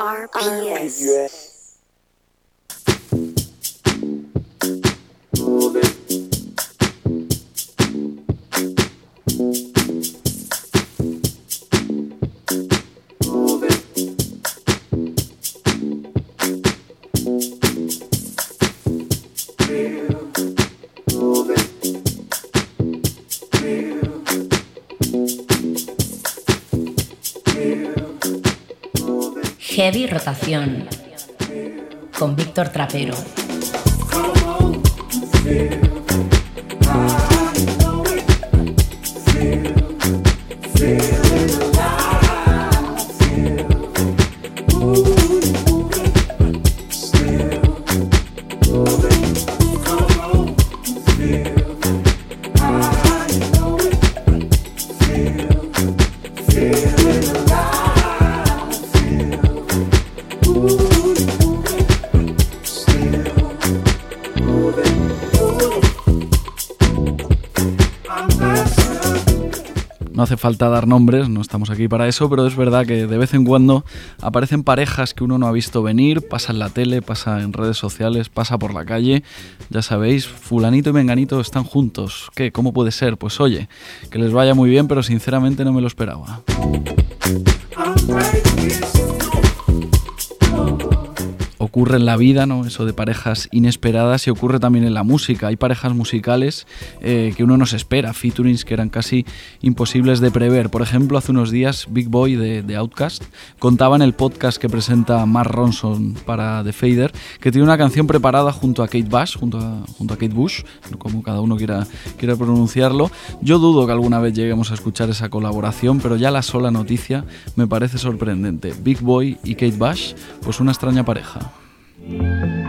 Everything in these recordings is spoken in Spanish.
RPS. Heavy Rotación con Víctor Trapero. Falta dar nombres, no estamos aquí para eso, pero es verdad que de vez en cuando aparecen parejas que uno no ha visto venir, pasa en la tele, pasa en redes sociales, pasa por la calle. Ya sabéis, fulanito y menganito están juntos. ¿Qué? ¿Cómo puede ser? Pues oye, que les vaya muy bien, pero sinceramente no me lo esperaba. Ocurre en la vida, ¿no? Eso de parejas inesperadas y ocurre también en la música. Hay parejas musicales eh, que uno no se espera, featurings que eran casi imposibles de prever. Por ejemplo, hace unos días Big Boy de, de Outcast contaba en el podcast que presenta Mark Ronson para The Fader que tiene una canción preparada junto a Kate Bush, junto a, junto a Kate Bush, como cada uno quiera, quiera pronunciarlo. Yo dudo que alguna vez lleguemos a escuchar esa colaboración, pero ya la sola noticia me parece sorprendente. Big Boy y Kate Bush, pues una extraña pareja. Hoy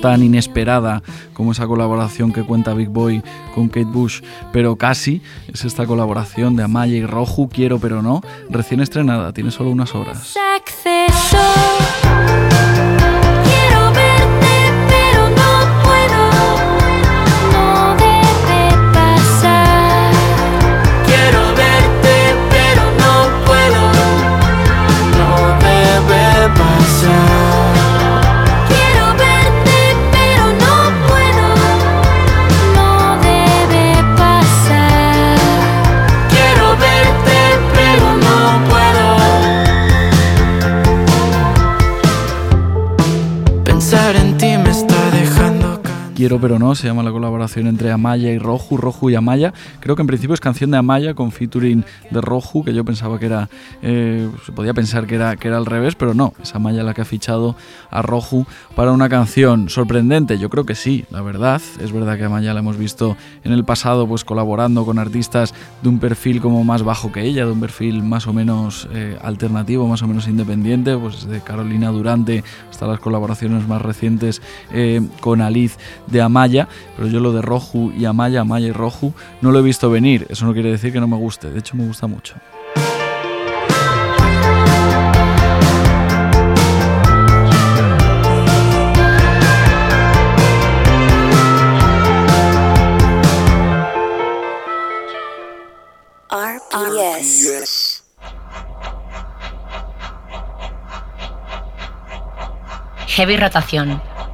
tan inesperada como esa colaboración que cuenta Big Boy con Kate Bush, pero casi es esta colaboración de Amaya y Roju, Quiero pero no, recién estrenada, tiene solo unas horas. Quiero pero no, se llama la colaboración entre Amaya y Roju, Roju y Amaya. Creo que en principio es canción de Amaya con featuring de Roju, que yo pensaba que era, eh, se podía pensar que era, que era al revés, pero no, es Amaya la que ha fichado a Roju para una canción sorprendente. Yo creo que sí, la verdad. Es verdad que Amaya la hemos visto en el pasado pues colaborando con artistas de un perfil como más bajo que ella, de un perfil más o menos eh, alternativo, más o menos independiente, pues de Carolina Durante hasta las colaboraciones más recientes eh, con Aliz de Amaya, pero yo lo de Roju y Amaya, Amaya y Roju, no lo he visto venir. Eso no quiere decir que no me guste, de hecho me gusta mucho. RPS. Heavy Rotación,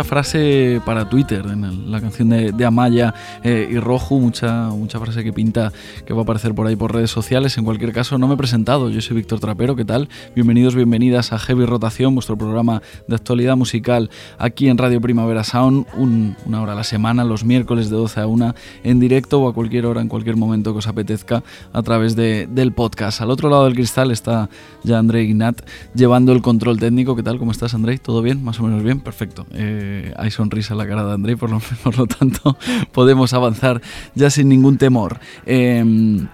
Mucha frase para Twitter en la canción de, Amaya eh, y Roju, mucha, mucha frase que pinta que va a aparecer por ahí por redes sociales. En cualquier caso, no me he presentado, yo soy Víctor Trapero, ¿qué tal? Bienvenidos, bienvenidas a Heavy Rotación, vuestro programa de actualidad musical aquí en Radio Primavera Sound, un- una hora a la semana, los miércoles de 12 a 1 en directo o a cualquier hora, en cualquier momento que os apetezca a través de- del podcast. Al otro lado del cristal está ya André Ignat llevando el control técnico. ¿Qué tal? ¿Cómo estás, André? ¿Todo bien? ¿Más o menos bien? Perfecto. Eh, hay sonrisa en la cara de André, por lo, por lo tanto podemos avanzar ya sin ningún temor. Em,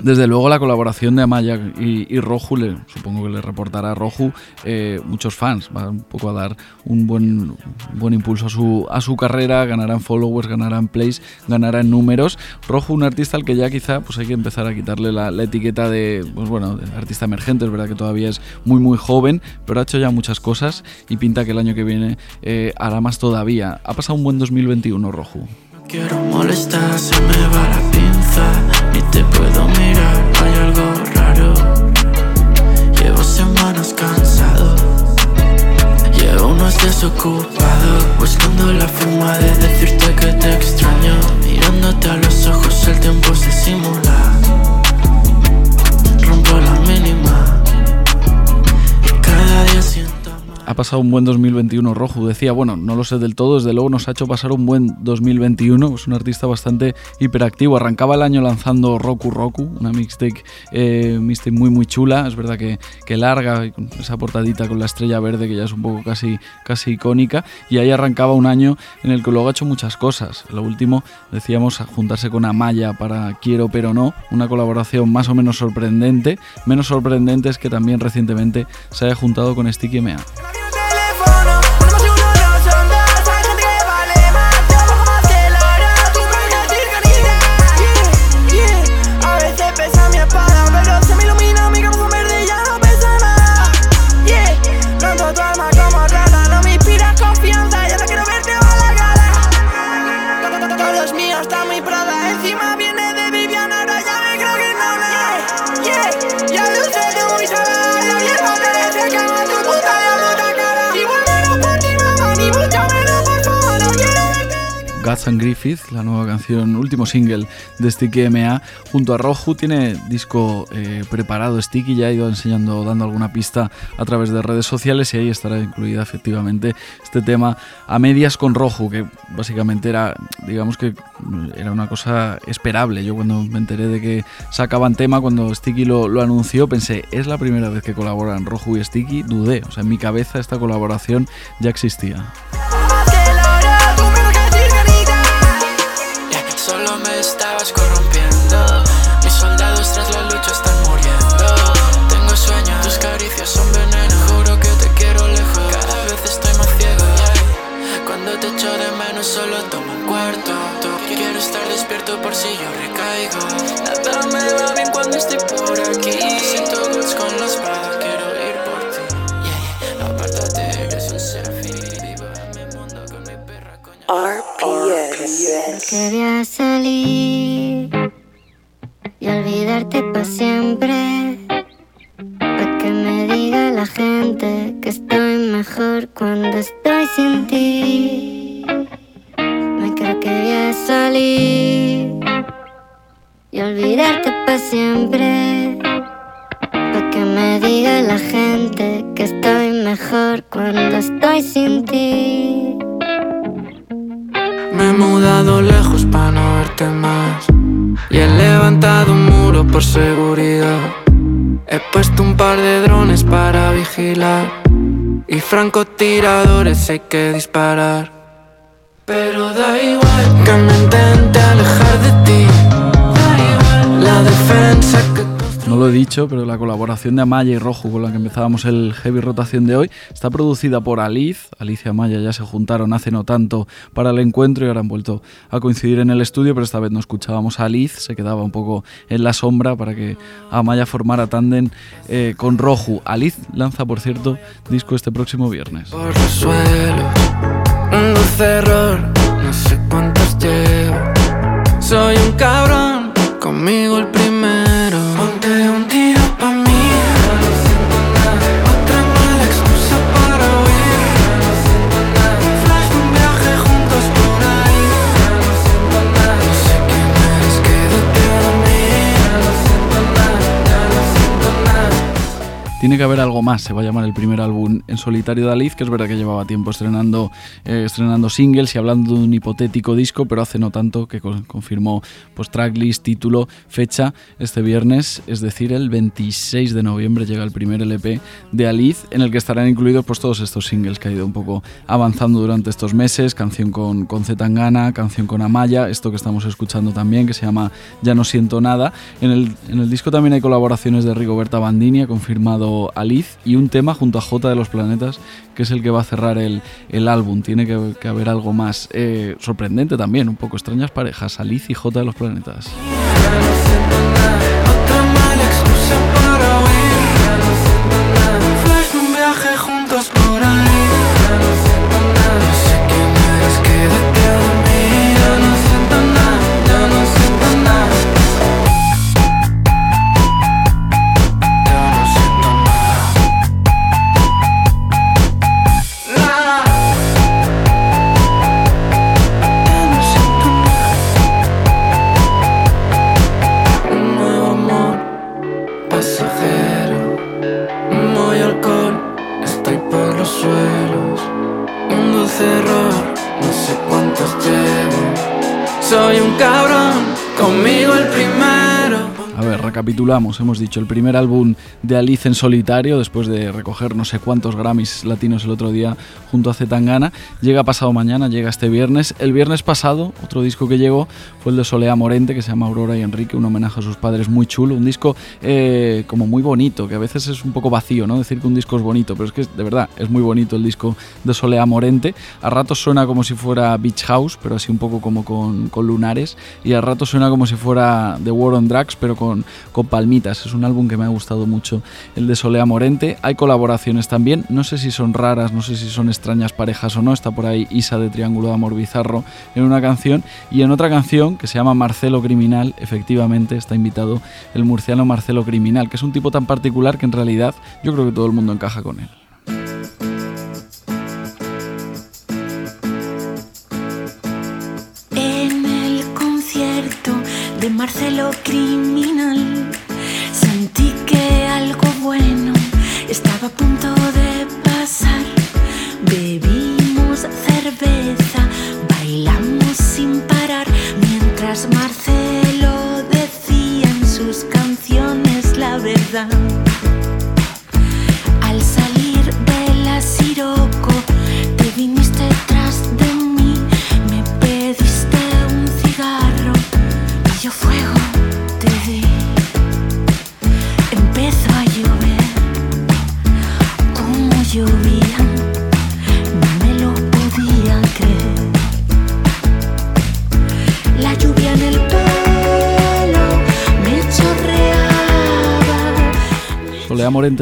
desde luego la colaboración de Amaya y, y Roju, supongo que le reportará a Roju eh, muchos fans, va un poco a dar un buen, buen impulso a su, a su carrera, ganarán followers, ganarán plays, ganarán números. Roju, un artista al que ya quizá pues hay que empezar a quitarle la, etiqueta de, pues bueno, artista emergente, es verdad que todavía es muy muy joven, pero ha hecho ya muchas cosas y pinta que el año que viene eh, hará más todavía. Ha pasado un buen 2021, Roju. Quiero molestar, se me va la pinza. Ni te puedo mirar, hay algo raro. Llevo semanas cansado. Llevo unos desocupado. Buscando la forma de decirte que te extraño. Mirándote a los ojos, el tiempo se simula. Rompo la mínima. Y cada día. Ha pasado un buen 2021 Roju, decía, bueno, no lo sé del todo, desde luego nos ha hecho pasar un buen 2021, es un artista bastante hiperactivo, arrancaba el año lanzando Roku Roku, una mixtape, eh, muy muy chula, es verdad que, larga, con esa portadita con la estrella verde que ya es un poco casi, casi icónica, y ahí arrancaba un año en el que luego ha hecho muchas cosas, lo último decíamos juntarse con Amaya para Quiero pero no, una colaboración más o menos sorprendente, menos sorprendente es que también recientemente se haya juntado con Sticky Mea. Guts and Griffith, la nueva canción, último single de Sticky MA, junto a Roju, tiene disco eh, preparado Sticky, ya ha ido enseñando, dando alguna pista a través de redes sociales y ahí estará incluida efectivamente este tema a medias con Roju, que básicamente era, digamos que mm, era una cosa esperable. Yo cuando me enteré de que sacaban tema, cuando Sticky lo, anunció, pensé, es la primera vez que colaboran Roju y Sticky, dudé, o sea, en mi cabeza esta colaboración ya existía. Si yo recaigo. Nada me va bien cuando estoy por aquí. Siento guts con la espada, quiero ir por ti. Yeah, yeah. Apártate, eres un serafín. Vivo en mi mundo con mi perra, coño. RPS. Quería salir y olvidarte para siempre. Pa' que me diga la gente que estoy mejor cuando estoy sin ti. Me creo que voy a salir y olvidarte para siempre. Pa' que me diga la gente que estoy mejor cuando estoy sin ti. Me he mudado lejos para no verte más. Y he levantado un muro por seguridad. He puesto un par de drones para vigilar. Y francotiradores hay que disparar. Pero da igual que me intente alejar de ti. No lo he dicho, pero la colaboración de Amaya y Rojo con la que empezábamos el Heavy Rotación de hoy está producida por Aliz. Alicia y Amaya ya se juntaron hace no tanto para el encuentro y ahora han vuelto a coincidir en el estudio, pero esta vez no escuchábamos a Aliz, se quedaba un poco en la sombra para que Amaya formara tándem eh, con Roju. Aliz lanza, por cierto, disco este próximo viernes. por. Un dulce error, no sé cuántos llevo. Soy un cabrón, conmigo el primero. Tiene que haber algo más, se va a llamar el primer álbum en solitario de Alice, que es verdad que llevaba tiempo estrenando, eh, estrenando singles y hablando de un hipotético disco, pero hace no tanto que confirmó pues, tracklist, título, fecha, este viernes, es decir, el 26 de noviembre llega el primer LP de Alice, en el que estarán incluidos pues, todos estos singles que ha ido un poco avanzando durante estos meses, canción con, con Zetangana, canción con Amaya, esto que estamos escuchando también, que se llama Ya no siento nada. En el, en el disco también hay colaboraciones de Rigoberta Bandini, ha confirmado Alice, y un tema junto a J de los Planetas, que es el que va a cerrar el, el álbum. Tiene que, haber algo más eh, sorprendente también, un poco extrañas parejas, Alice y J de los Planetas. Recapitulamos. Hemos dicho el primer álbum de Alice en solitario, después de recoger no sé cuántos Grammys latinos el otro día junto a Zetangana. Llega pasado mañana, llega este viernes. El viernes pasado, otro disco que llegó fue el de Solea Morente, que se llama Aurora y Enrique, un homenaje a sus padres muy chulo. Un disco eh, como muy bonito, que a veces es un poco vacío, ¿no? Decir que un disco es bonito, pero es que de verdad es muy bonito el disco de Solea Morente. A ratos suena como si fuera Beach House, pero así un poco como con, lunares. Y a ratos suena como si fuera The War on Drugs, pero con con, palmitas. Es un álbum que me ha gustado mucho, el de Solea Morente. Hay colaboraciones también, no sé si son raras, no sé si son extrañas parejas o no. Está por ahí Isa de Triángulo de Amor Bizarro en una canción y en otra canción que se llama Marcelo Criminal, efectivamente está invitado el murciano Marcelo Criminal, que es un tipo tan particular que en realidad yo creo que todo el mundo encaja con él.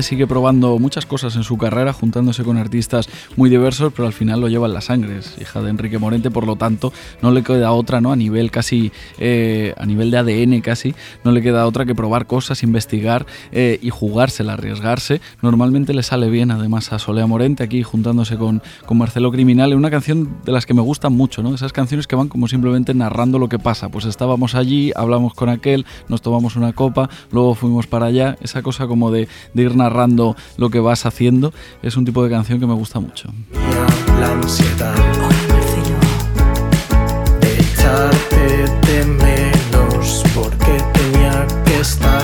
Sigue probando muchas cosas en su carrera, juntándose con artistas muy diversos, pero al final lo lleva en la sangre. Es hija de Enrique Morente, por lo tanto, no le queda otra, ¿no? A nivel casi, eh, a nivel de ADN casi, no le queda otra que probar cosas, investigar eh, y jugársela, arriesgarse. Normalmente le sale bien, además, a Solea Morente aquí juntándose con, con Marcelo Criminal, en una canción de las que me gustan mucho, ¿no? Esas canciones que van como simplemente narrando lo que pasa. Pues estábamos allí, hablamos con aquel, nos tomamos una copa, luego fuimos para allá, esa cosa como de, de ir narrando lo que vas haciendo, es un tipo de canción que me gusta mucho. La ansiedad de echarte de menos porque tenía que estar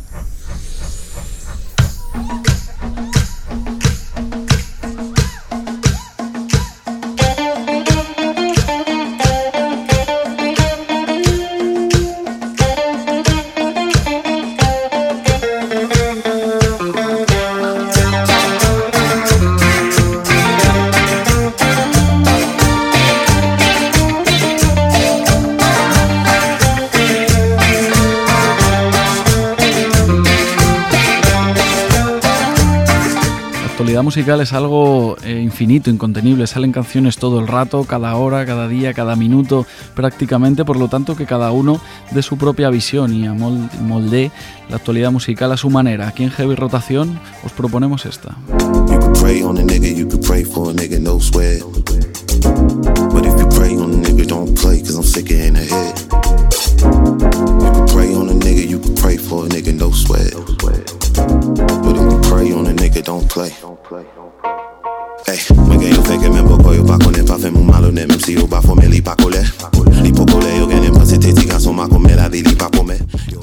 Musical es algo eh, infinito, incontenible. Salen canciones todo el rato, cada hora, cada día, cada minuto, prácticamente. Por lo tanto, que cada uno de su propia visión y molde la actualidad musical a su manera. Aquí en Heavy Rotación os proponemos esta. play. Hey, malo ne si li Li te come la di li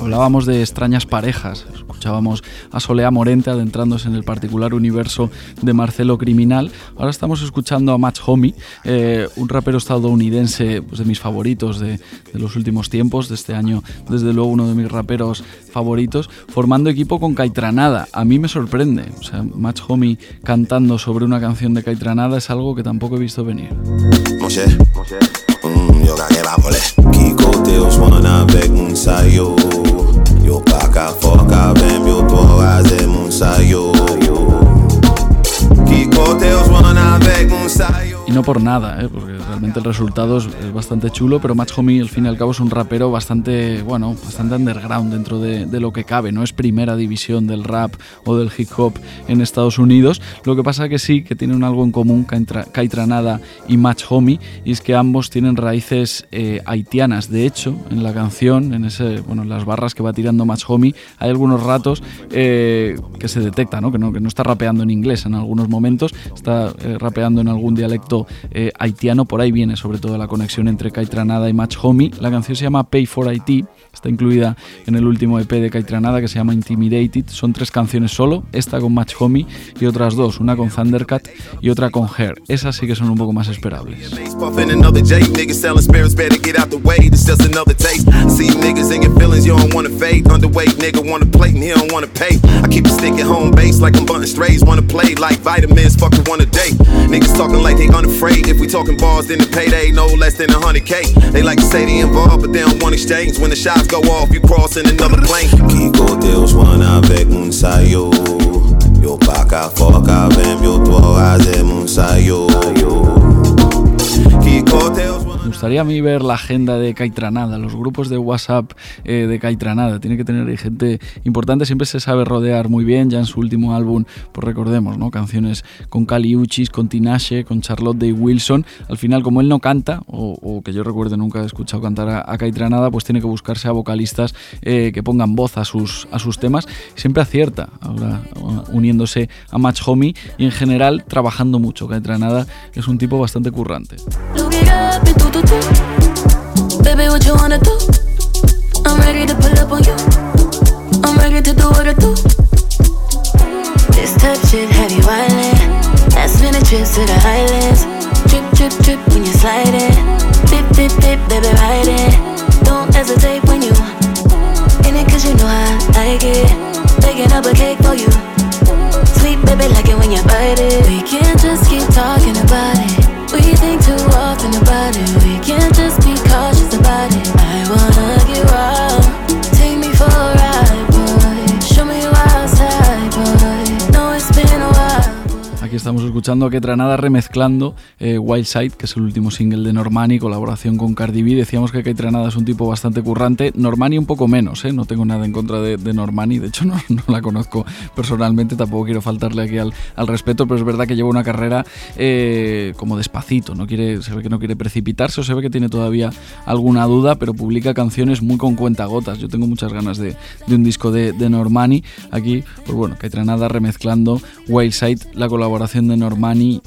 Hablábamos de extrañas parejas, escuchábamos a Solea Morente adentrándose en el particular universo de Marcelo Criminal. Ahora estamos escuchando a Match Homie, eh, un rapero estadounidense pues, de mis favoritos de, de, los últimos tiempos, de este año, desde luego uno de mis raperos favoritos, formando equipo con Caitranada. A mí me sorprende, o sea, Match Homie cantando sobre una canción de Caitranada es algo que tampoco he visto venir. Y no por nada, ¿eh? porque realmente el resultado es, bastante chulo, pero Match Homie al fin y al cabo es un rapero bastante, bueno, bastante underground dentro de, lo que cabe, no es primera división del rap o del hip hop en Estados Unidos, lo que pasa que sí, que tienen algo en común Caitranada y Match Homie, y es que ambos tienen raíces eh, haitianas, de hecho, en la canción, en ese, bueno, en las barras que va tirando Match Homie, hay algunos ratos eh, que se detecta, ¿no? Que, ¿no? que no está rapeando en inglés en algunos momentos, está rapeando en algún dialecto eh, haitiano, por ahí viene sobre todo la conexión entre Caitranada y Match Homie. La canción se llama Pay for IT, está incluida en el último EP de Caitranada que se llama Intimidated. Son tres canciones solo, esta con Match Homie y otras dos, una con Thundercat y otra con Hair. Esas sí que son un poco más esperables. Go off, you crossing another plane. Kiko Deus one avec un sayo. Yo pa ka vem, yo tu hace un sayo. Kiko Deus gustaría a mí ver la agenda de Caitranada, los grupos de WhatsApp eh, de Caitranada. Tiene que tener gente importante, siempre se sabe rodear muy bien. Ya en su último álbum, pues recordemos, ¿no? Canciones con Cali Uchis, con Tinashe, con Charlotte Day Wilson. Al final, como él no canta, o, que yo recuerde nunca he escuchado cantar a, Caitranada, pues tiene que buscarse a vocalistas eh, que pongan voz a sus, a sus temas. Siempre acierta, ahora uniéndose a Match Homie y en general trabajando mucho. Caitranada es un tipo bastante currante. Baby, what you wanna do? I'm ready to pull up on you. I'm ready to do what I do. This type shit have you. Last minute trips to the islands. Trip, trip, trip when you slide it. Dip, dip, dip, baby, ride it. Don't hesitate when you in it, cause you know I like it. Escuchando a Ketranada remezclando eh, Wild Side, que es el último single de Normani, colaboración con Cardi B. Decíamos que Ketranada es un tipo bastante currante, Normani un poco menos, ¿eh? no tengo nada en contra de, Normani, de hecho no, la conozco personalmente, tampoco quiero faltarle aquí al, al respeto, pero es verdad que lleva una carrera eh, como despacito, no quiere, se ve que no quiere precipitarse o se ve que tiene todavía alguna duda, pero publica canciones muy con cuentagotas. Yo tengo muchas ganas de, de un disco de, de Normani. Aquí, pues bueno, Ketranada remezclando Wild Side, la colaboración de Normani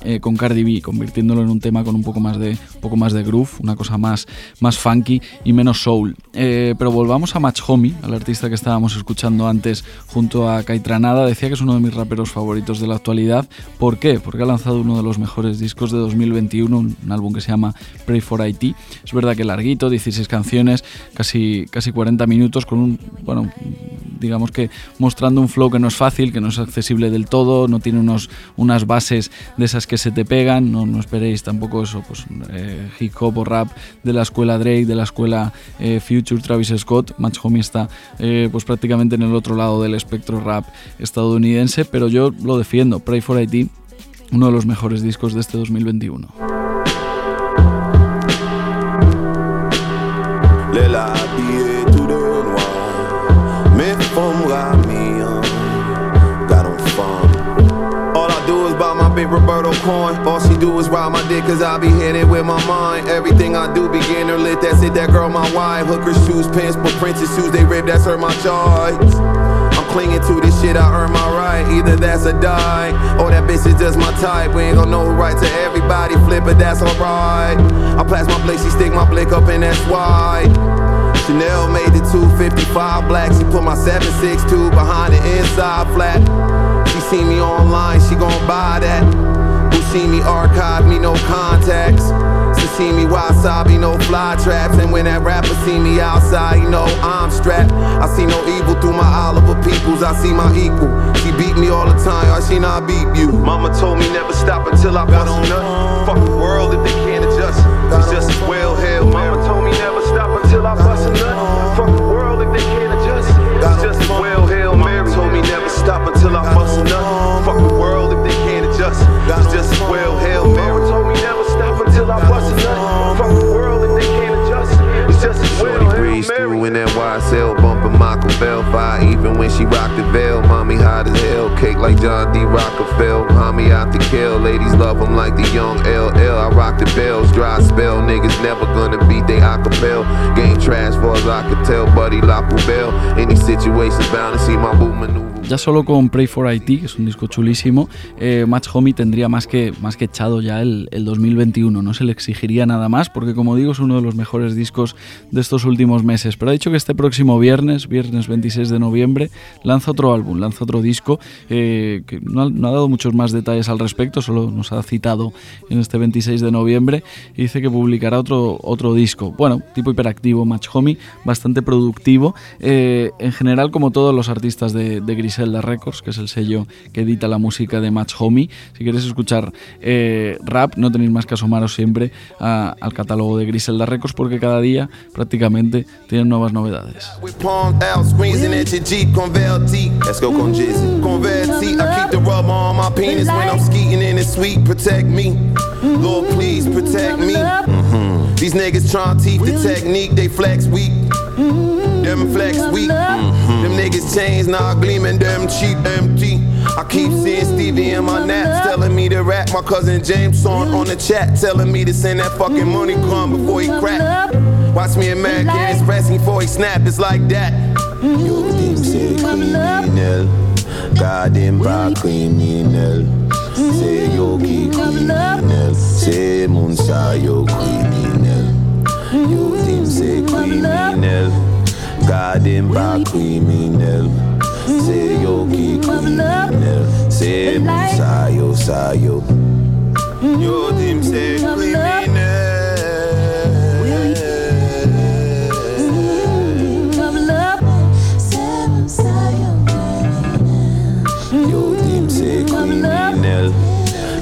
eh, con Cardi B, convirtiéndolo en un tema con un poco más de, poco más de groove, una cosa más, más funky y menos soul. Eh, pero volvamos a Match Homie, al artista que estábamos escuchando antes junto a Caitranada. Decía que es uno de mis raperos favoritos de la actualidad. ¿Por qué? Porque ha lanzado uno de los mejores discos de 2021, un, álbum que se llama Pray for IT. Es verdad que larguito, 16 canciones, casi, casi 40 minutos, con un, bueno, digamos que mostrando un flow que no es fácil, que no es accesible del todo, no tiene unos, unas bases de esas que se te pegan, no, no esperéis tampoco eso, pues eh, hip hop o rap de la escuela Drake, de la escuela eh, Future Travis Scott, Match Homie está eh, pues prácticamente en el otro lado del espectro rap estadounidense, pero yo lo defiendo, Pray for IT, uno de los mejores discos de este 2021. Roberto coin. All she do is ride my dick, cause I be hitting with my mind. Everything I do, beginner lit, that's it, that girl my wife. Hooker shoes, pants, but princess shoes, they rip, that's her my choice. I'm clinging to this shit, I earn my right. Either that's a die, or that bitch is just my type. We ain't gon' know right to everybody, flip it, that's alright. I pass my plate, she stick my blick up, and that's why. Chanel made the 255 black. She put my 762 behind the inside flat see me online, she gon' buy that. Who see me archive me, no contacts. She see me wasabi, no fly traps. And when that rapper see me outside, you know I'm strapped. I see no evil through my Oliver peoples, I see my equal. She beat me all the time, why she not beat you? Mama told me never stop until I bust a nut. Fuck the world if they can't adjust. It's just as well hell. Mama told me never stop until I bust a nut. Fuck the world if they can't adjust. It's just as well until I bust a nut. Fuck the world if they can't adjust. It's just as well hell. Mary told me never stop until I bust a nut. Fuck the world if they can't adjust. It's just as well breeze through in that YSL bumping Michael Bell fire. Even when she rocked the veil, mommy hot as hell. Cake like John D. Rockefeller. Mommy out to kill. Ladies love him like the young LL. I rock the bells, dry spell. Niggas never gonna beat they acapella. Game trash far as I could tell, buddy. La Poubelle. Any situation's bound to see my boo maneuver. Ya solo con Pray for IT, que es un disco chulísimo, eh, Match Homie tendría más que, más que echado ya el, el, 2021. No se le exigiría nada más, porque como digo, es uno de los mejores discos de estos últimos meses. Pero ha dicho que este próximo viernes, viernes 26 de noviembre, lanza otro álbum, lanza otro disco, eh, que no ha, no ha, dado muchos más detalles al respecto, solo nos ha citado en este 26 de noviembre y dice que publicará otro, otro disco. Bueno, tipo hiperactivo, Match Homie, bastante productivo. Eh, en general, como todos los artistas de, de Grisel Griselda Records, que es el sello que edita la música de Match Homie. Si queréis escuchar eh, rap, no tenéis más que asomaros siempre a, al catálogo de Griselda Records porque cada día prácticamente tienen nuevas novedades. These niggas trying teeth the technique, they flex weak. Them flex weak. Mm-hmm. Them niggas chains now gleaming, them cheap empty. I keep seeing Stevie in my naps telling me to rap. My cousin James on on the chat telling me to send that fucking money crumb before he crack. Watch me and Mac get pressing before he snap, it's like that. Yo, them say criminal. Goddamn by criminal. Say yo, criminal. Say Munsa, yo, criminal. Yo, them say criminal. Garden by criminal. Say yo, criminal. Say Munsa, Sayo. Yo, them say criminal.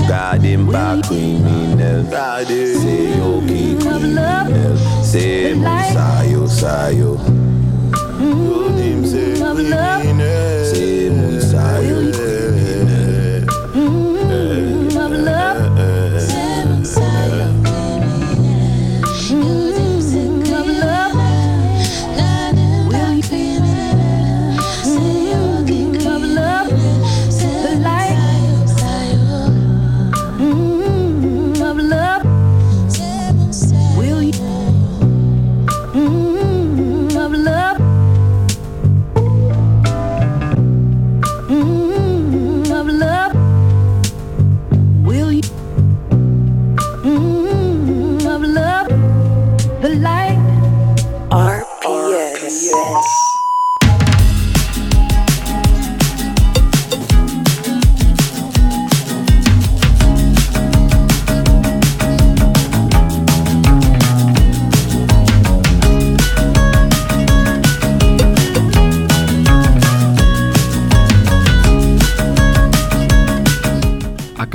God him back criminal. Say yo keep criminal. Say Musayo Sayo. Yo dim se krimine Se moun sa yo.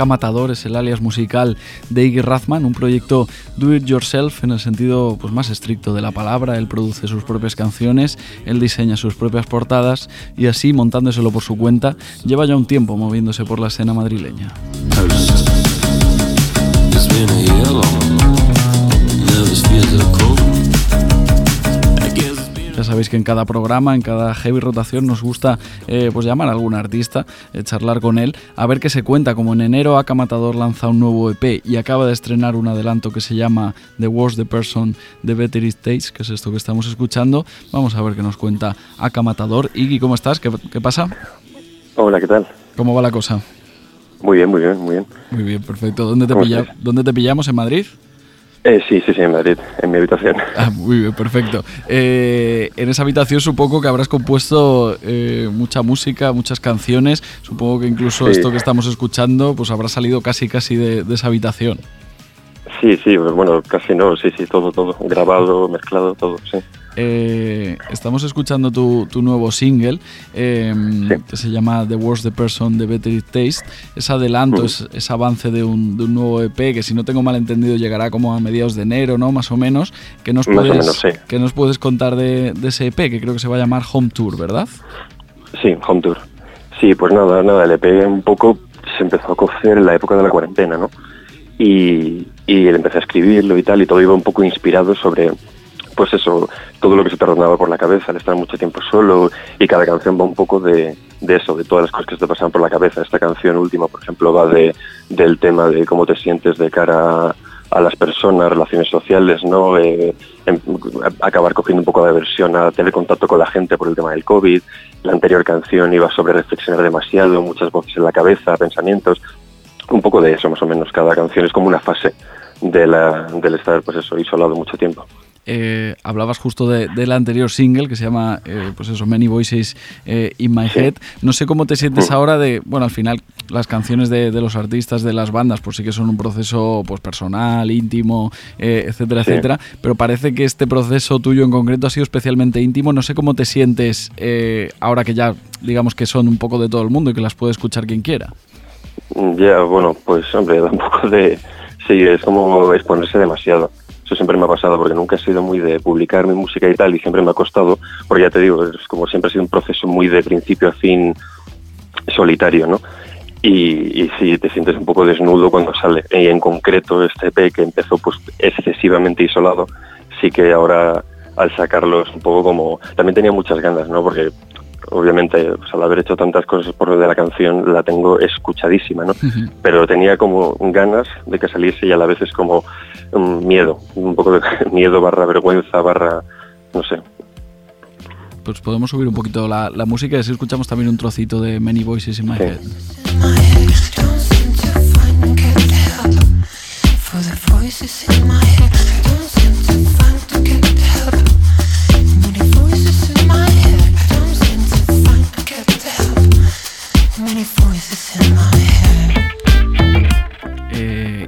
Matador es el alias musical de Iggy Rathman, un proyecto do it yourself en el sentido pues, más estricto de la palabra. Él produce sus propias canciones, él diseña sus propias portadas y así, montándoselo por su cuenta, lleva ya un tiempo moviéndose por la escena madrileña. Ya sabéis que en cada programa, en cada heavy rotación, nos gusta eh, pues llamar a algún artista, eh, charlar con él, a ver qué se cuenta. Como en enero Aka Matador lanza un nuevo EP y acaba de estrenar un adelanto que se llama The Worst the Person The Better It que es esto que estamos escuchando. Vamos a ver qué nos cuenta Aka Matador. Iggy, ¿cómo estás? ¿Qué, qué pasa? Hola, ¿qué tal? ¿Cómo va la cosa? Muy bien, muy bien, muy bien. Muy bien, perfecto. ¿Dónde te. ¿dónde te pillamos? ¿En Madrid? Eh, sí, sí, sí, en Madrid, en mi habitación. Ah, muy bien, perfecto. Eh, en esa habitación supongo que habrás compuesto eh, mucha música, muchas canciones. Supongo que incluso Sí. esto que estamos escuchando pues habrá salido casi casi de, de esa habitación. Sí, sí, pues bueno, casi no, sí, sí, todo, todo. Grabado, mezclado, todo, sí. Eh, estamos escuchando tu, tu nuevo single eh, que se llama The Worst the Person, The Better It Taste. Es adelanto, Mm. es, es avance de un, de un nuevo EP que si no tengo mal entendido llegará como a mediados de enero, ¿no? Más o menos. ¿Qué nos Más puedes, menos, sí. qué nos puedes contar de, de ese EP que creo que se va a llamar Home Tour, ¿verdad? Sí, Home Tour. Sí, pues nada, nada, el EP un poco se empezó a cocer en la época de la cuarentena, ¿no? Y, y empecé a escribirlo y tal, y todo iba un poco inspirado sobre, pues eso, todo lo que se te rondaba por la cabeza, al estar mucho tiempo solo, y cada canción va un poco de, eso, de todas las cosas que se te pasan por la cabeza. Esta canción última, por ejemplo, va de, del tema de cómo te sientes de cara a, las personas, relaciones sociales, ¿no? Eh, em- acabar cogiendo un poco de aversión a tener contacto con la gente por el tema del COVID. La anterior canción iba sobre reflexionar demasiado, muchas voces en la cabeza, pensamientos. Un poco de eso, más o menos. Cada canción es como una fase del estar, pues eso, isolado mucho tiempo. Eh, hablabas justo de- del anterior single que se llama, eh, pues eso, Many Voices eh, in My Head. No sé cómo te sientes ahora de, bueno, al final las canciones de, de los artistas, de las bandas, pues sí que son un proceso pues personal, íntimo, eh, etcétera, Sí. etcétera. Pero parece que este proceso tuyo en concreto ha sido especialmente íntimo. No sé cómo te sientes eh, ahora que ya, digamos que son un poco de todo el mundo y que las puede escuchar quien quiera. Ya, bueno, pues hombre, da un poco de... Sí, es como exponerse demasiado. Eso siempre me ha pasado porque nunca he sido muy de publicar mi música y tal y siempre me ha costado, porque ya te digo, es como siempre ha sido un proceso muy de principio a fin solitario, ¿no? Y, y sí, te sientes un poco desnudo cuando sale. Y en concreto este EP que empezó pues excesivamente isolado, sí que ahora al sacarlo es un poco como... También tenía muchas ganas, ¿no? Porque obviamente pues, al haber hecho tantas cosas por lo de la canción la tengo escuchadísima, ¿no? Pero tenía como ganas de que saliese y a la vez es como miedo, un poco de miedo barra vergüenza barra, no sé. Pues podemos subir un poquito la, la música y así escuchamos también un trocito de Many Voices in My Head. Many voices in my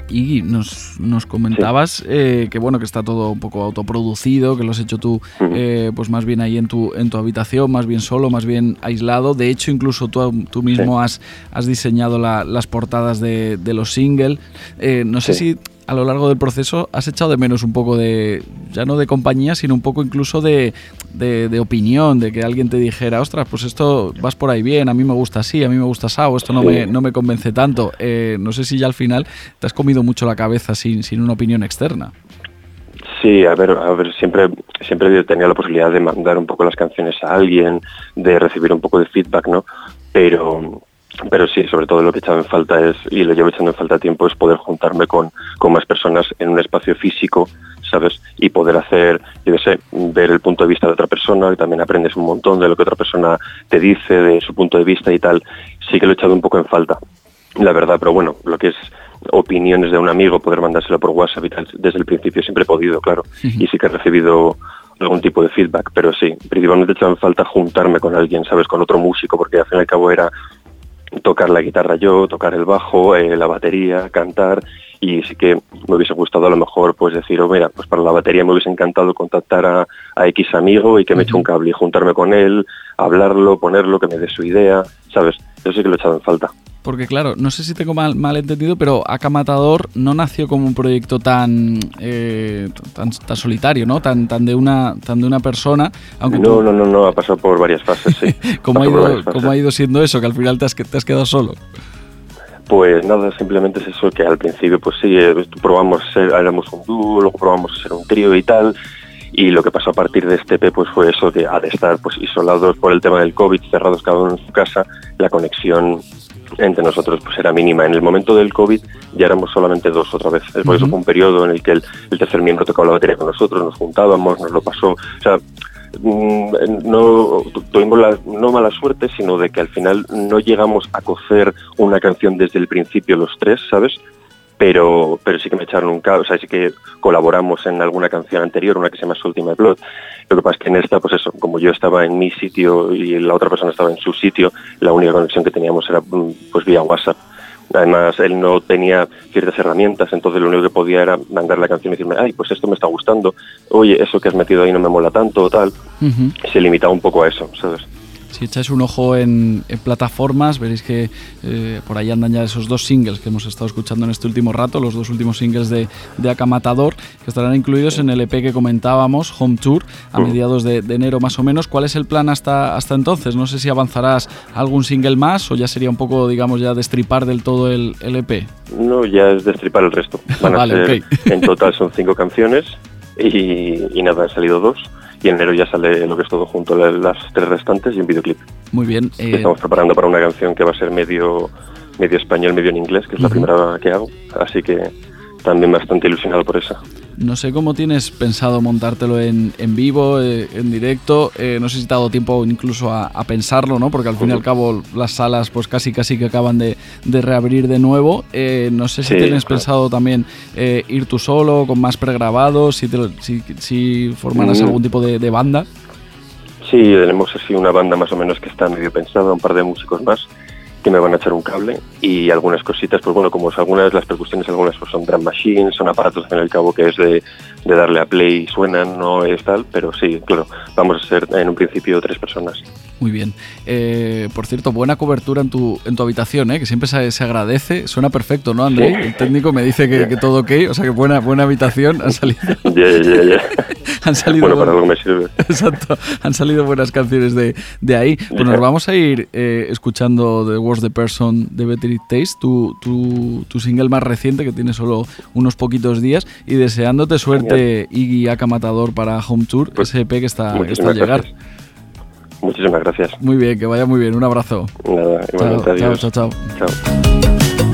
Iggy, nos, nos comentabas eh, que bueno que está todo un poco autoproducido, que lo has hecho tú, eh, pues más bien ahí en tu en tu habitación, más bien solo, más bien aislado. De hecho, incluso tú, tú mismo has, has diseñado la- las portadas de, de los singles. Eh, no sé Sí. si a lo largo del proceso has echado de menos un poco de, ya no de compañía, sino un poco incluso de, de, opinión, de que alguien te dijera, ostras, pues esto vas por ahí bien, a mí me gusta así, a mí me gusta así, esto no, me, no me convence tanto. Eh, no sé si ya al final te has comido mucho la cabeza sin, sin una opinión externa. Sí, a ver, a ver, siempre, siempre tenido la posibilidad de mandar un poco las canciones a alguien, de recibir un poco de feedback, ¿no? Pero, pero sí, sobre todo lo que he echado en falta es, y lo llevo echando en falta tiempo, es poder juntarme con, con más personas en un espacio físico, ¿sabes? Y poder hacer, yo qué sé, ver el punto de vista de otra persona, y también aprendes un montón de lo que otra persona te dice, de su punto de vista y tal. Sí que lo he echado un poco en falta, la verdad, pero bueno, lo que es opiniones de un amigo, poder mandárselo por WhatsApp y tal, desde el principio siempre he podido, claro, y sí que he recibido algún tipo de feedback, pero sí, principalmente he echado en falta juntarme con alguien, ¿sabes? Con otro músico, porque al fin y al cabo era tocar la guitarra yo, tocar el bajo, eh, la batería, cantar y sí que me hubiese gustado a lo mejor pues decir, oh, mira, pues para la batería me hubiese encantado contactar a, a X amigo y que me eche un cable y juntarme con él, hablarlo, ponerlo, que me dé su idea, ¿sabes? Eso sí que lo he echado en falta. Porque claro, no sé si tengo mal, mal entendido, pero Aka Matador no nació como un proyecto tan, eh, tan, tan solitario, ¿no? Tan, tan de una tan de una persona. Aunque No, tú- no, no, no, ha pasado por varias fases, sí. ¿cómo, ha ido. ¿Cómo ha ido siendo eso? Que al final te has, te has quedado solo. Pues nada, simplemente es eso que al principio pues sí, eh, probamos ser, éramos un dúo, luego probamos ser un trío y tal, y lo que pasó a partir de este EP pues fue eso que al estar pues isolados por el tema del COVID, cerrados cada uno en su casa, la conexión entre nosotros pues era mínima. En el momento del COVID ya éramos solamente dos otra vez. Por eso fue un periodo en el que el, el tercer miembro tocaba la batería con nosotros, nos juntábamos, nos lo pasó. O sea, mm, no tu- tuvimos la, no mala suerte, sino de que al final no llegamos a cocer una canción desde el principio los tres, ¿sabes? Pero, pero sí que me echaron un cabo, o sea, sí que colaboramos en alguna canción anterior, una que se llama Ultimate Blood. Lo que pasa es que en esta, pues eso, como yo estaba en mi sitio y la otra persona estaba en su sitio, la única conexión que teníamos era mm, pues vía WhatsApp. Además, él no tenía ciertas herramientas, entonces lo único que podía era mandar la canción y decirme, ay, pues esto me está gustando, oye, eso que has metido ahí no me mola tanto o tal. Se limitaba un poco a eso, ¿sabes? Si echáis un ojo en, en plataformas, veréis que eh, por ahí andan ya esos dos singles que hemos estado escuchando en este último rato, los dos últimos singles de, de Akamatador, que estarán incluidos en el EP que comentábamos, Home Tour, a Mm. mediados de, de enero más o menos. ¿Cuál es el plan hasta, hasta entonces? No sé si avanzarás algún single más o ya sería un poco, digamos, ya destripar del todo el, el E EP. No, ya es destripar el resto. Van a Vale, ser, en total son cinco canciones y, y nada, han salido dos. Y en enero ya sale lo que es todo junto, la- las tres restantes y un videoclip. Muy bien. eh, Estamos preparando para una canción que va a ser medio, medio español, medio en inglés, que es la primera que hago. Así que también bastante ilusionado por esa. No sé cómo tienes pensado montártelo en, en vivo, eh, en directo. eh, no sé si te ha dado tiempo incluso a, a pensarlo, ¿no? Porque al fin y al cabo las salas pues casi casi que acaban de, de reabrir de nuevo. Eh, no sé si Sí, tienes claro. pensado también eh, ir tú solo, con más pregrabados, si, te si, si formaras Mm. algún tipo de, de banda. Sí, tenemos así una banda más o menos que está medio pensada, un par de músicos más que me van a echar un cable y algunas cositas, pues bueno, como algunas las percusiones, algunas pues son drum machines, son aparatos y al cabo que es de, de darle a play suenan, no es tal, pero sí, claro, vamos a ser en un principio tres personas. Muy bien. Eh, por cierto, buena cobertura en tu, en tu habitación, ¿eh? que siempre se, se agradece. Suena perfecto, ¿no, André? Sí. El técnico me dice que, que todo ok, o sea que buena, buena habitación. Han salido, Ya, ya, ya. han salido Bueno, para algo me sirve. Exacto, han salido buenas canciones de, de ahí. Pues nos vamos a ir eh, escuchando The Was the Person de Better It Taste, tu, tu, tu single más reciente que tiene solo unos poquitos días y deseándote suerte Iggy Aka Matador para Home Tour, ese EP que está, que está al Muchísimas llegar. gracias. Muchísimas gracias. Muy bien, que vaya muy bien, un abrazo. Nada, Chao, adiós. chao, chao, chao. Chao.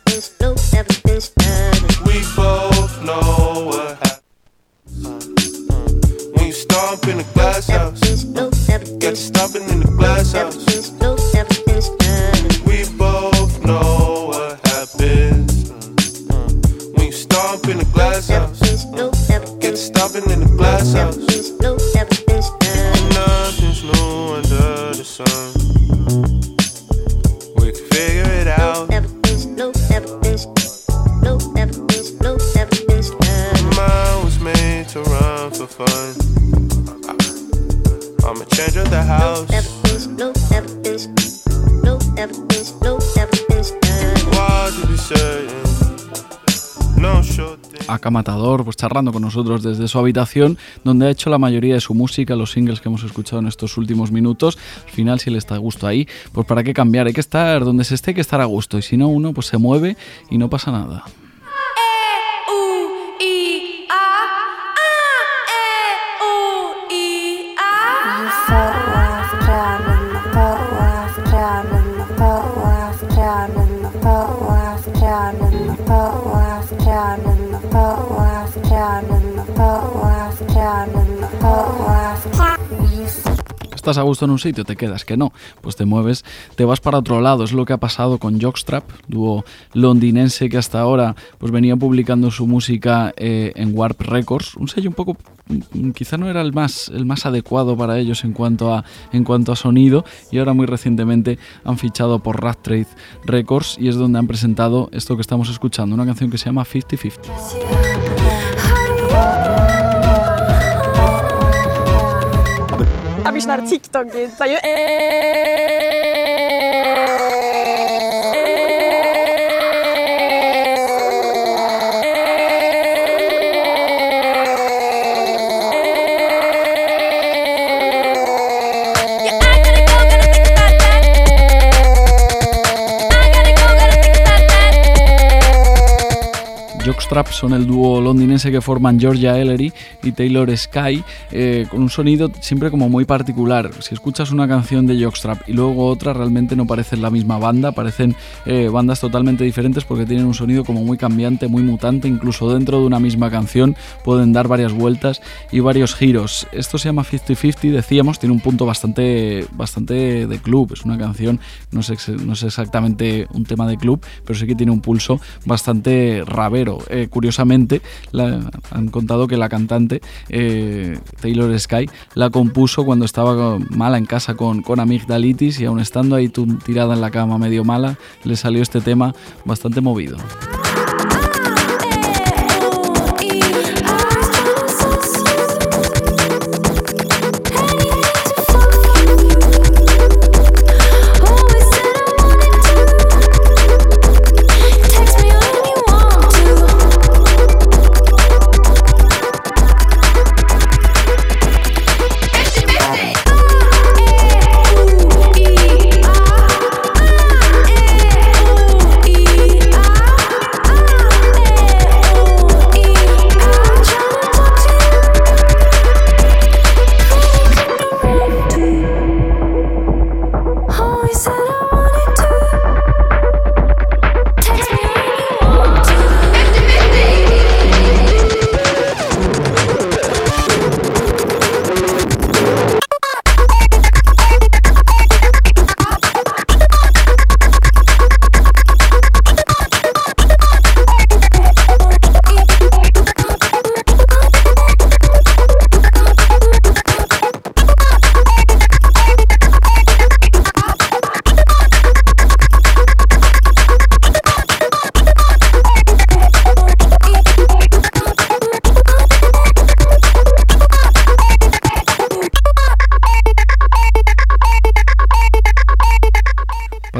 Aka Matador, pues charlando con nosotros desde su habitación, donde ha hecho la mayoría de su música, los singles que hemos escuchado en estos últimos minutos. Al final, si le está a gusto ahí, pues para qué cambiar, hay que estar donde se esté, hay que estar a gusto. Y si no, uno pues se mueve y no pasa nada. estás a gusto en un sitio, te quedas, que no, pues te mueves, te vas para otro lado. Es lo que ha pasado con Jockstrap, dúo londinense que hasta ahora pues venía publicando su música eh, en Warp Records, un sello un poco mm, quizá no era el más el más adecuado para ellos en cuanto a en cuanto a sonido y ahora muy recientemente han fichado por Rat Trade Records y es donde han presentado esto que estamos escuchando, una canción que se llama 50 50. sånn TikTok-intervju. Jockstrap son el dúo londinense que forman Georgia Ellery y Taylor Sky, eh, con un sonido siempre como muy particular. Si escuchas una canción de Jockstrap y luego otra, realmente no parecen la misma banda, parecen eh, bandas totalmente diferentes porque tienen un sonido como muy cambiante, muy mutante, incluso dentro de una misma canción pueden dar varias vueltas y varios giros. Esto se llama 50-50, decíamos, tiene un punto bastante, bastante de club, es una canción, no ex- no es exactamente un tema de club, pero sí que tiene un pulso bastante rabero. Eh, curiosamente, la- han contado que la cantante eh, Taylor Sky la compuso cuando estaba mala en casa con, con amigdalitis y aún estando ahí tirada en la cama medio mala, le salió este tema bastante movido.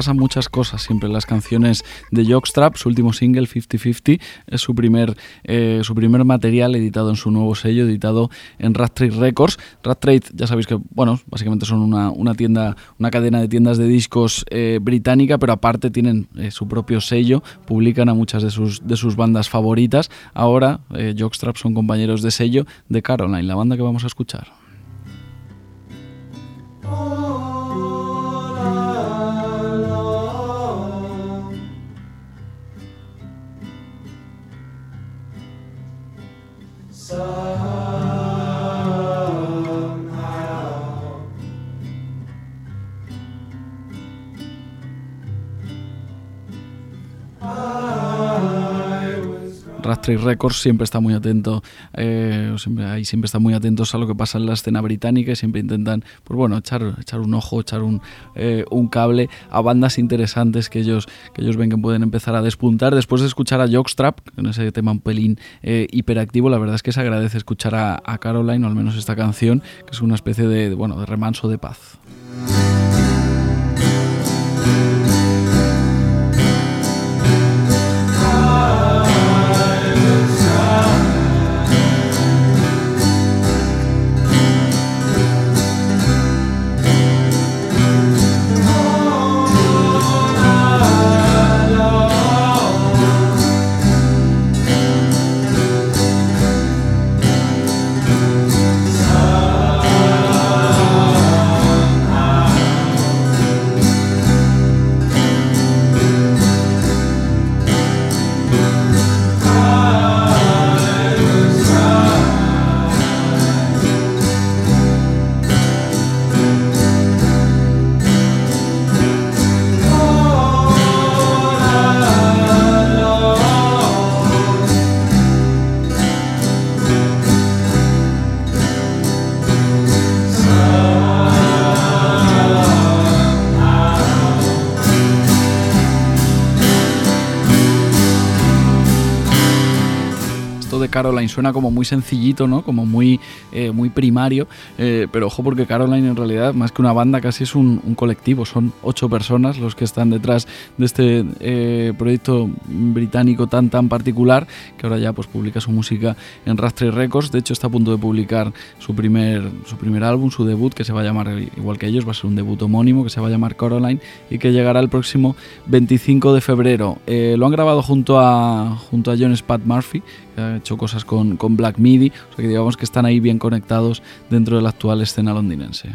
Pasan muchas cosas siempre en las canciones de Jockstrap. Su último single, 50-50, es su primer, eh, su primer material editado en su nuevo sello, editado en Rat Trade Records. Rat Trade, ya sabéis que, bueno, básicamente son una, una tienda, una cadena de tiendas de discos eh, británica, pero aparte tienen eh, su propio sello, publican a muchas de sus, de sus bandas favoritas. Ahora, Jockstrap son compañeros de sello de Caroline, la banda que vamos a escuchar. Rastrey Records siempre está muy atento, eh, siempre, están muy atentos a lo que pasa en la escena británica y siempre intentan, pues bueno, echar, echar un ojo, echar un, eh, un cable a bandas interesantes que ellos, que ellos ven que pueden empezar a despuntar. Después de escuchar a Jockstrap, con ese tema un pelín eh, hiperactivo, la verdad es que se agradece escuchar a, a Caroline, o al menos esta canción, que es una especie de, bueno, de remanso de paz. Caroline suena como muy sencillito, ¿no? Como muy, eh, muy primario, eh, pero ojo porque Caroline en realidad, más que una banda, casi es un, colectivo, son ocho personas los que están detrás de este eh, proyecto británico tan tan particular, que ahora ya pues publica su música en Rastre Records, de hecho está a punto de publicar su primer, su primer álbum, su debut, que se va a llamar, igual que ellos, va a ser un debut homónimo, que se va a llamar Caroline, y que llegará el próximo 25 de febrero. lo han grabado junto a, junto a John Spat Murphy, ha hecho cosas con, con Black Midi, o sea que digamos que están ahí bien conectados dentro de la actual escena londinense.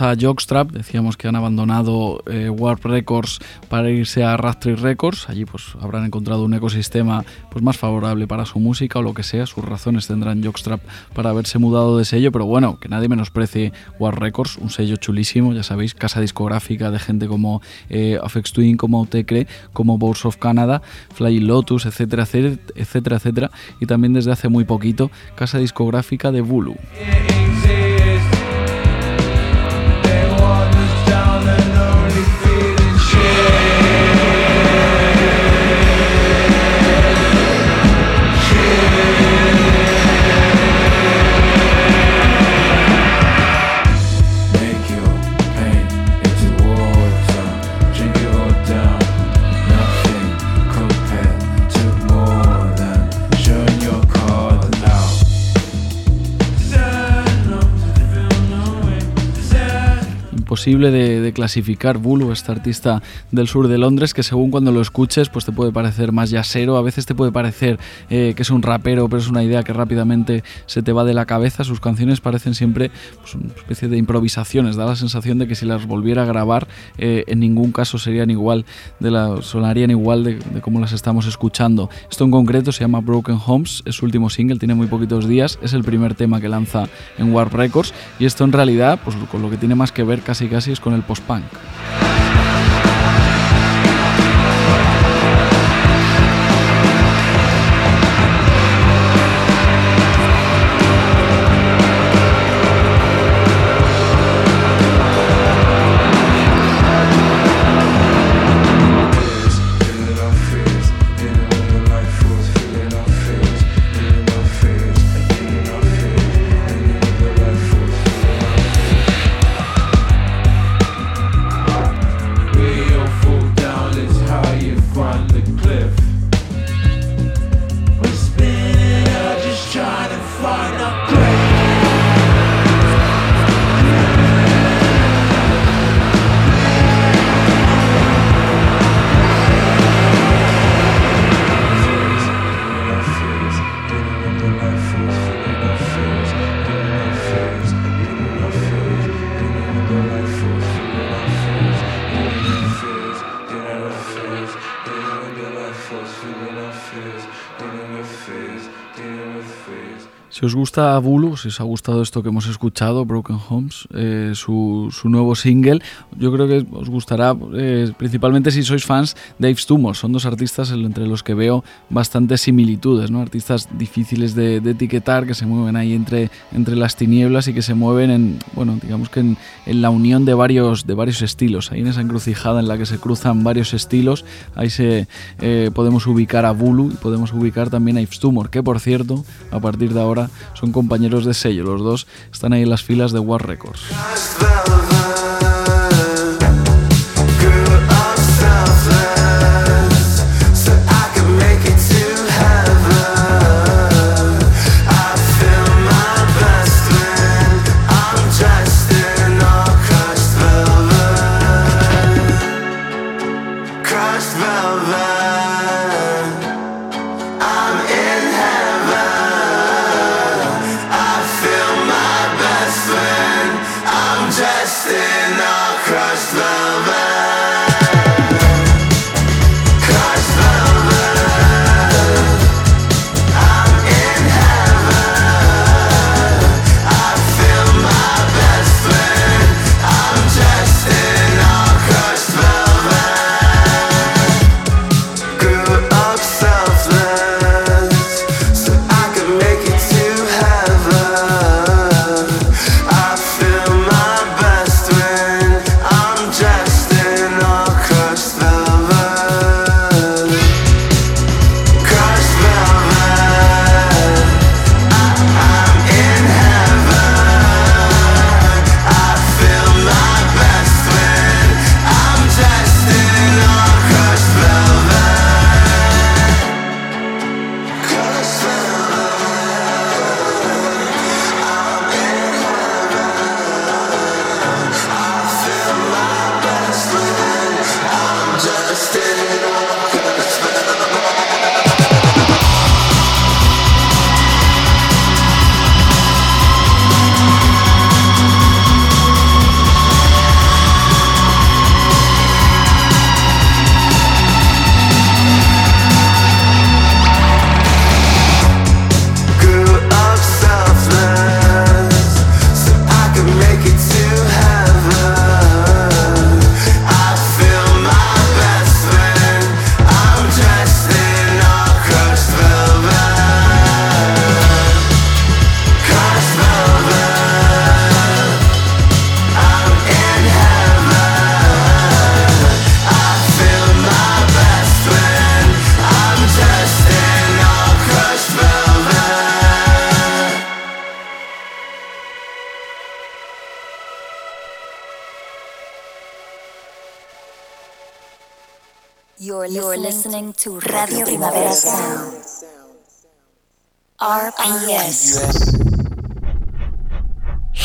A Jockstrap, decíamos que han abandonado eh, Warp Records para irse a Rastree Records. Allí pues habrán encontrado un ecosistema pues más favorable para su música o lo que sea. Sus razones tendrán Jockstrap para haberse mudado de sello, pero bueno, que nadie menosprecie Warp Records, un sello chulísimo, ya sabéis, casa discográfica de gente como eh, Afex Twin, como Autecre, como Boards of Canada, Flying Lotus, etcétera, etcétera, etcétera. Y también desde hace muy poquito, casa discográfica de Bulu. Imposible de, clasificar Bulu, este artista del sur de Londres, que según cuando lo escuches, pues te puede parecer más yasero, a veces te puede parecer eh, que es un rapero, pero es una idea que rápidamente se te va de la cabeza. Sus canciones parecen siempre pues, una especie de improvisaciones, da la sensación de que si las volviera a grabar, eh, en ningún caso serían igual, de la, sonarían igual de, de cómo las estamos escuchando. Esto en concreto se llama Broken Homes, es su último single, tiene muy poquitos días, es el primer tema que lanza en Warp Records, y esto en realidad, pues con lo que tiene más que ver casi casi casi es con el post-punk. Si os gusta Bulu, si os ha gustado esto que hemos escuchado, Broken Homes, eh, su, su, nuevo single, yo creo que os gustará eh, principalmente si sois fans de Aves Tumor. Son dos artistas entre los que veo bastantes similitudes, ¿no? artistas difíciles de, etiquetar, que se mueven ahí entre, entre las tinieblas y que se mueven en, bueno, digamos que en, en, la unión de varios, de varios estilos. Ahí en esa encrucijada en la que se cruzan varios estilos, ahí se eh, podemos ubicar a Bulu y podemos ubicar también a Aves Tumor, que por cierto, a partir de ahora son compañeros de sello, los dos están ahí en las filas de War Records.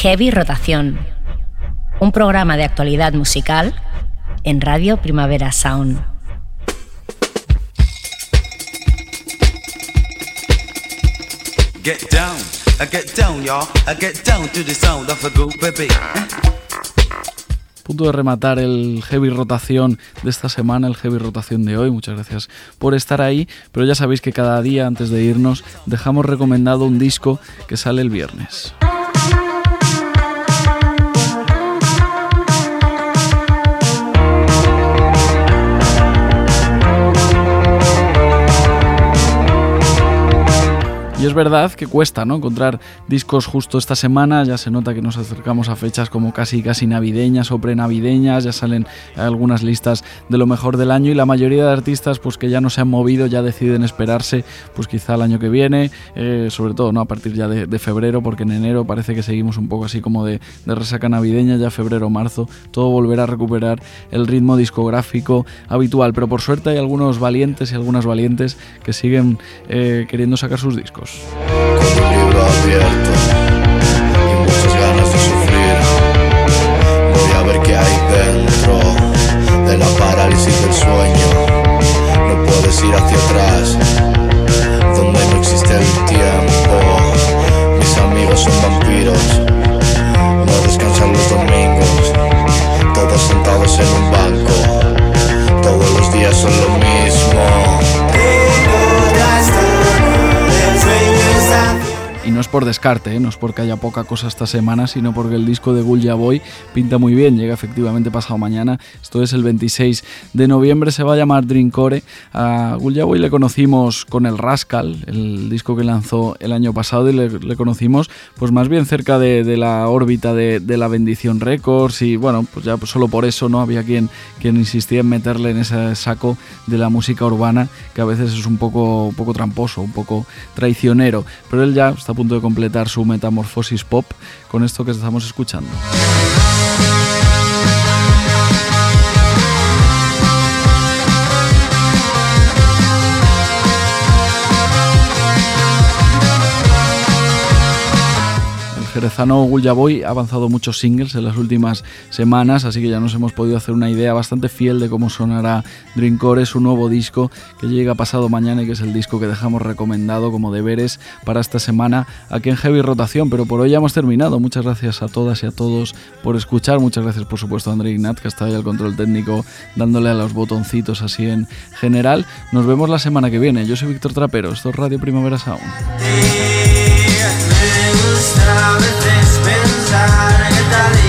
Heavy Rotación. Un programa de actualidad musical en Radio Primavera Sound. Get down, I get down, y'all. I get down to the sound of a good baby. punto de rematar el heavy rotación de esta semana, el heavy rotación de hoy. Muchas gracias por estar ahí, pero ya sabéis que cada día antes de irnos dejamos recomendado un disco que sale el viernes. Y es verdad que cuesta, ¿no? Encontrar discos justo esta semana, ya se nota que nos acercamos a fechas como casi casi navideñas o prenavideñas, ya salen algunas listas de lo mejor del año y la mayoría de artistas pues que ya no se han movido ya deciden esperarse pues quizá el año que viene, eh, sobre todo no a partir ya de, febrero, porque en enero parece que seguimos un poco así como de, resaca navideña, ya febrero, marzo, todo volverá a recuperar el ritmo discográfico habitual, pero por suerte hay algunos valientes y algunas valientes que siguen eh, queriendo sacar sus discos. Con un libro abierto y muchas ganas de sufrir. Voy a ver qué hay dentro de la parálisis del sueño. No puedes ir hacia atrás, donde no existe el tiempo. Mis amigos son vampiros, Y no es por descarte, ¿eh? no es porque haya poca cosa esta semana, sino porque el disco de Gulja Boy pinta muy bien, llega efectivamente pasado mañana, esto es el 26 de noviembre, se va a llamar Drinkcore. A Gulja Boy le conocimos con el Rascal, el disco que lanzó el año pasado y le, conocimos pues más bien cerca de, la órbita de, la Bendición Records y bueno, pues ya solo por eso no había quien, quien insistía en meterle en ese saco de la música urbana que a veces es un poco, un poco tramposo, un poco traicionero, pero él ya está a punto de completar su metamorfosis pop con esto que estamos escuchando. Jerezano Boy ha avanzado muchos singles en las últimas semanas, así que ya nos hemos podido hacer una idea bastante fiel de cómo sonará Drinkcore, su nuevo disco que llega pasado mañana y que es el disco que dejamos recomendado como deberes para esta semana aquí en Heavy Rotación. Pero por hoy ya hemos terminado. Muchas gracias a todas y a todos por escuchar. Muchas gracias, por supuesto, a André Ignat, que está ahí al control técnico dándole a los botoncitos así en general. Nos vemos la semana que viene. Yo soy Víctor Trapero, esto es Radio Primavera Sound. A veces pensar que te